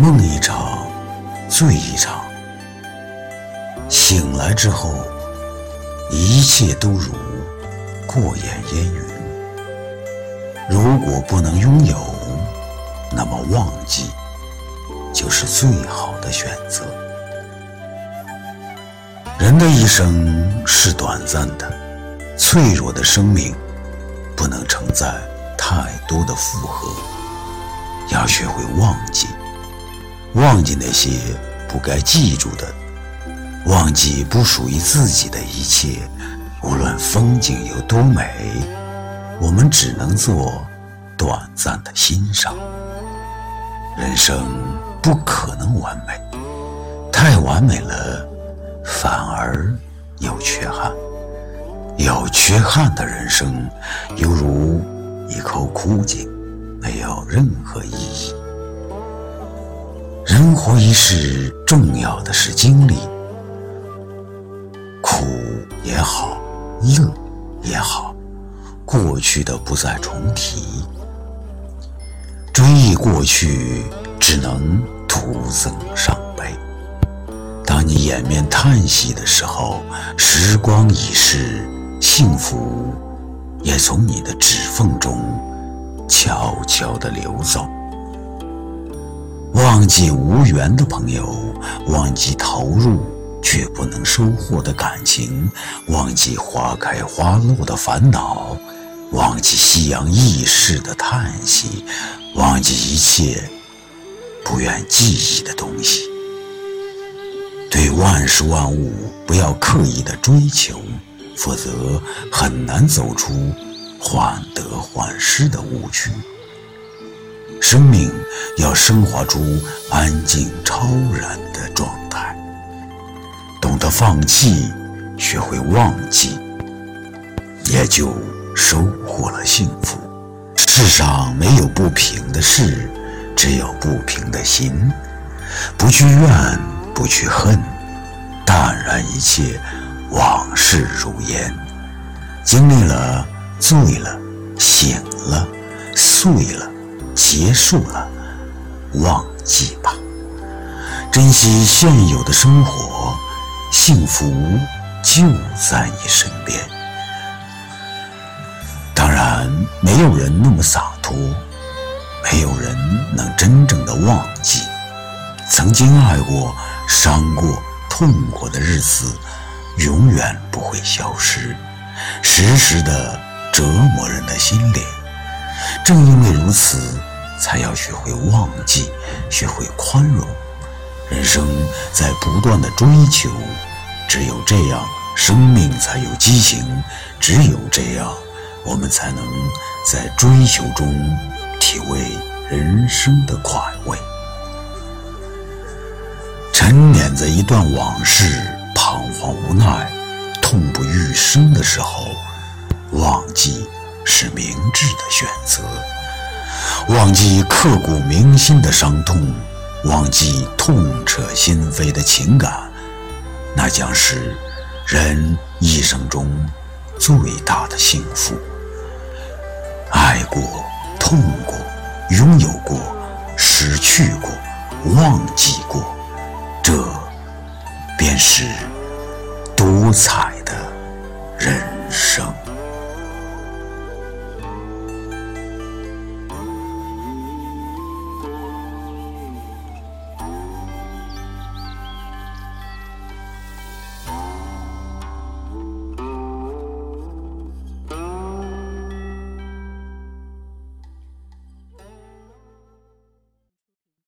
梦一场，醉一场，醒来之后，一切都如过眼烟云。如果不能拥有，那么忘记就是最好的选择。人的一生是短暂的，脆弱的生命不能承载太多的负荷，要学会忘记。忘记那些不该记住的，忘记不属于自己的一切。无论风景有多美，我们只能做短暂的欣赏。人生不可能完美，太完美了，反而有缺憾。有缺憾的人生，犹如一口枯井，没有任何意义。人活一世，重要的是经历，苦也好，乐也好，过去的不再重提。追忆过去，只能徒增伤悲。当你掩面叹息的时候，时光已逝，幸福也从你的指缝中悄悄地流走。忘记无缘的朋友，忘记投入却不能收获的感情，忘记花开花落的烦恼，忘记夕阳易逝的叹息，忘记一切不愿记忆的东西。对万事万物不要刻意的追求，否则很难走出患得患失的误区。生命要升华出安静超然的状态，懂得放弃，学会忘记，也就收获了幸福。世上没有不平的事，只有不平的心。不去怨，不去恨，淡然一切，往事如烟。经历了，醉了，醒了，碎了。结束了，忘记吧。珍惜现有的生活，幸福就在你身边。当然，没有人那么洒脱，没有人能真正的忘记。曾经爱过、伤过、痛过的日子，永远不会消失，时时的折磨人的心灵。正因为如此。才要学会忘记，学会宽容。人生在不断的追求，只有这样，生命才有激情；只有这样，我们才能在追求中体味人生的快慰。沉湎在一段往事，彷徨无奈、痛不欲生的时候，忘记是明智的选择。忘记刻骨铭心的伤痛，忘记痛彻心扉的情感，那将是人一生中最大的幸福。爱过、痛过、拥有过、失去过、忘记过，这便是多彩的人生。